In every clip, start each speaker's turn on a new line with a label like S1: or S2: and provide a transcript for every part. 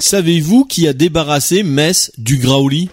S1: Savez-vous qui a débarrassé Metz du Graouli?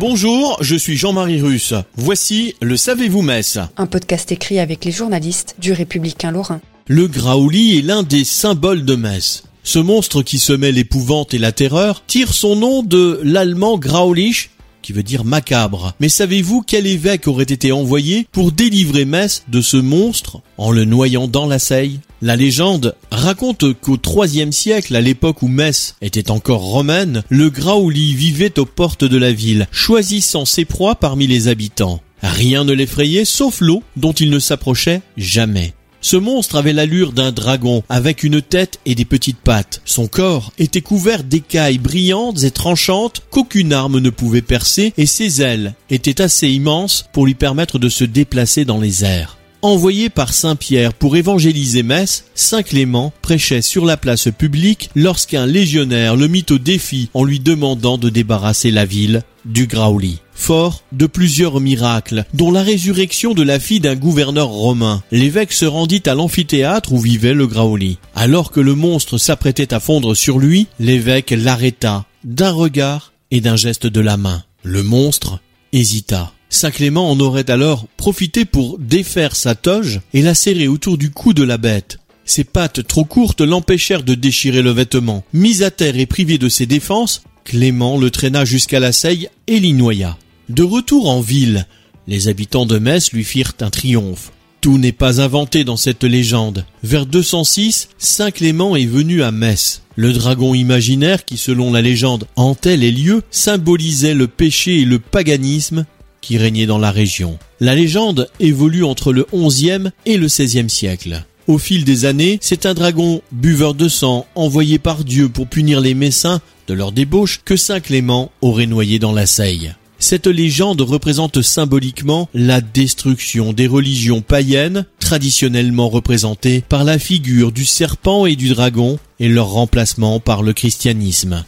S1: Bonjour, je suis Jean-Marie Russe. Voici le Savez-vous Metz
S2: Un podcast écrit avec les journalistes du Républicain Lorrain.
S1: Le Graouli est l'un des symboles de Metz. Ce monstre qui semait l'épouvante et la terreur tire son nom de l'allemand Graulich, qui veut dire macabre. Mais savez-vous quel évêque aurait été envoyé pour délivrer Metz de ce monstre en le noyant dans la Seille? La légende raconte qu'au IIIe siècle, à l'époque où Metz était encore romaine, le Graouli vivait aux portes de la ville, choisissant ses proies parmi les habitants. Rien ne l'effrayait sauf l'eau dont il ne s'approchait jamais. Ce monstre avait l'allure d'un dragon, avec une tête et des petites pattes. Son corps était couvert d'écailles brillantes et tranchantes qu'aucune arme ne pouvait percer, et ses ailes étaient assez immenses pour lui permettre de se déplacer dans les airs. Envoyé par Saint Pierre pour évangéliser Metz, Saint Clément prêchait sur la place publique lorsqu'un légionnaire le mit au défi en lui demandant de débarrasser la ville du Graouli. Fort de plusieurs miracles, dont la résurrection de la fille d'un gouverneur romain, l'évêque se rendit à l'amphithéâtre où vivait le Graouli. Alors que le monstre s'apprêtait à fondre sur lui, l'évêque l'arrêta d'un regard et d'un geste de la main. Le monstre hésita. Saint Clément en aurait alors profité pour défaire sa toge et la serrer autour du cou de la bête. Ses pattes trop courtes l'empêchèrent de déchirer le vêtement. Mis à terre et privé de ses défenses, Clément le traîna jusqu'à la seille et l'y noya. De retour en ville, les habitants de Metz lui firent un triomphe. Tout n'est pas inventé dans cette légende. Vers 206, Saint Clément est venu à Metz. Le dragon imaginaire qui, selon la légende, hantait les lieux, symbolisait le péché et le paganisme qui régnait dans la région. La légende évolue entre le XIe et le XVIe siècle. Au fil des années, c'est un dragon buveur de sang envoyé par Dieu pour punir les Messins de leur débauche que Saint Clément aurait noyé dans la Seille. Cette légende représente symboliquement la destruction des religions païennes, traditionnellement représentées par la figure du serpent et du dragon, et leur remplacement par le christianisme.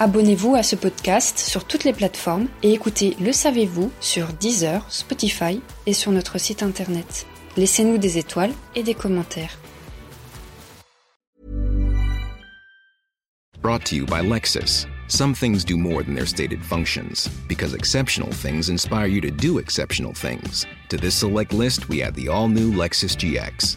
S2: Abonnez-vous à ce podcast sur toutes les plateformes et écoutez Le Savez-vous sur Deezer, Spotify et sur notre site internet. Laissez-nous des étoiles et des commentaires.
S3: Brought to you by Lexus. Some things do more than their stated functions, because exceptional things inspire you to do exceptional things. To this select list, we add the all new Lexus GX.